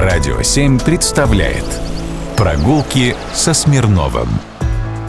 Радио 7 представляет Прогулки со Смирновым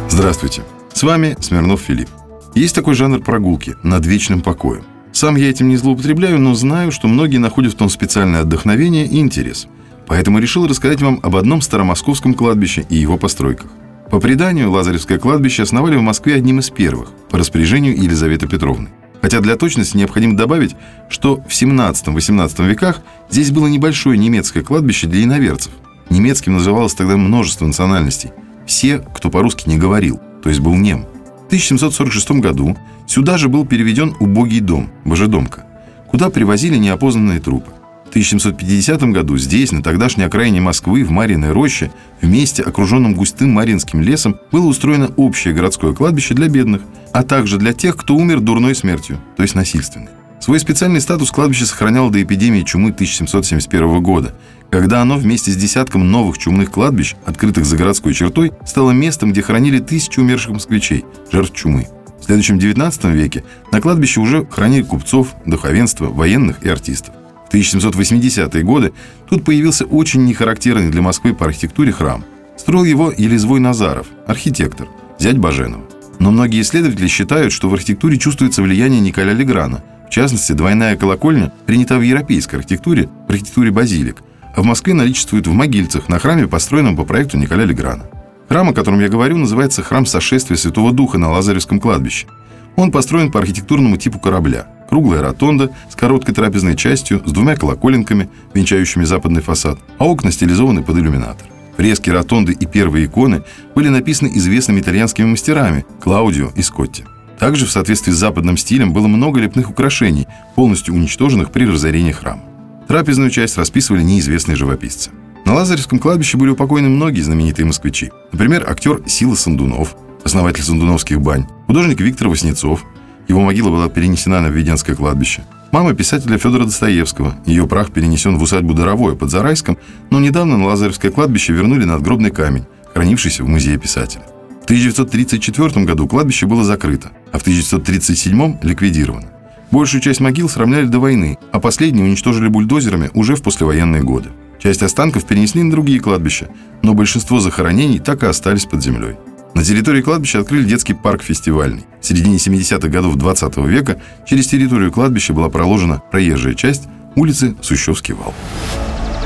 Здравствуйте, с вами Смирнов Филипп. Есть такой жанр прогулки над вечным покоем. Сам я этим не злоупотребляю, но знаю, что многие находят в том специальное отдохновение и интерес. Поэтому решил рассказать вам об одном старомосковском кладбище и его постройках. По преданию, Лазаревское кладбище основали в Москве одним из первых, по распоряжению Елизаветы Петровны. Хотя для точности необходимо добавить, что в 17-18 веках здесь было небольшое немецкое кладбище для иноверцев. Немецким называлось тогда множество национальностей. Все, кто по-русски не говорил, то есть был нем. В 1746 году сюда же был переведен убогий дом, Божедомка, куда привозили неопознанные трупы. В 1750 году здесь, на тогдашней окраине Москвы, в Мариной роще, в месте, окруженном густым Маринским лесом, было устроено общее городское кладбище для бедных, а также для тех, кто умер дурной смертью, то есть насильственной. Свой специальный статус кладбище сохраняло до эпидемии чумы 1771 года, когда оно вместе с десятком новых чумных кладбищ, открытых за городской чертой, стало местом, где хоронили тысячи умерших москвичей, жертв чумы. В следующем XIX веке на кладбище уже хранили купцов, духовенство, военных и артистов. В 1780-е годы тут появился очень нехарактерный для Москвы по архитектуре храм. Строил его Елизвой Назаров, архитектор, зять Баженова. Но многие исследователи считают, что в архитектуре чувствуется влияние Николя Леграна. В частности, двойная колокольня принята в европейской архитектуре, в архитектуре базилик, а в Москве наличествует в Могильцах на храме, построенном по проекту Николя Леграна. Храм, о котором я говорю, называется «Храм сошествия Святого Духа» на Лазаревском кладбище. Он построен по архитектурному типу корабля – Круглая ротонда с короткой трапезной частью, с двумя колоколенками, венчающими западный фасад, а окна стилизованы под иллюминатор. Фрески ротонды и первые иконы были написаны известными итальянскими мастерами Клаудио и Скотти. Также в соответствии с западным стилем было много лепных украшений, полностью уничтоженных при разорении храма. Трапезную часть расписывали неизвестные живописцы. На Лазаревском кладбище были упокоены многие знаменитые москвичи. Например, актер Сила Сандунов, основатель сандуновских бань, художник Виктор Васнецов, его могила была перенесена на Введенское кладбище. Мама писателя Федора Достоевского. Ее прах перенесен в усадьбу Доровое под Зарайском, но недавно на Лазаревское кладбище вернули надгробный камень, хранившийся в музее писателя. В 1934 году кладбище было закрыто, а в 1937 ликвидировано. Большую часть могил сравняли до войны, а последние уничтожили бульдозерами уже в послевоенные годы. Часть останков перенесли на другие кладбища, но большинство захоронений так и остались под землей. На территории кладбища открыли детский парк фестивальный. В середине 70-х годов 20 века через территорию кладбища была проложена проезжая часть улицы Сущевский вал.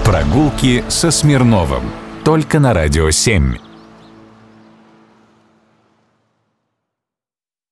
Прогулки со Смирновым. Только на Радио 7.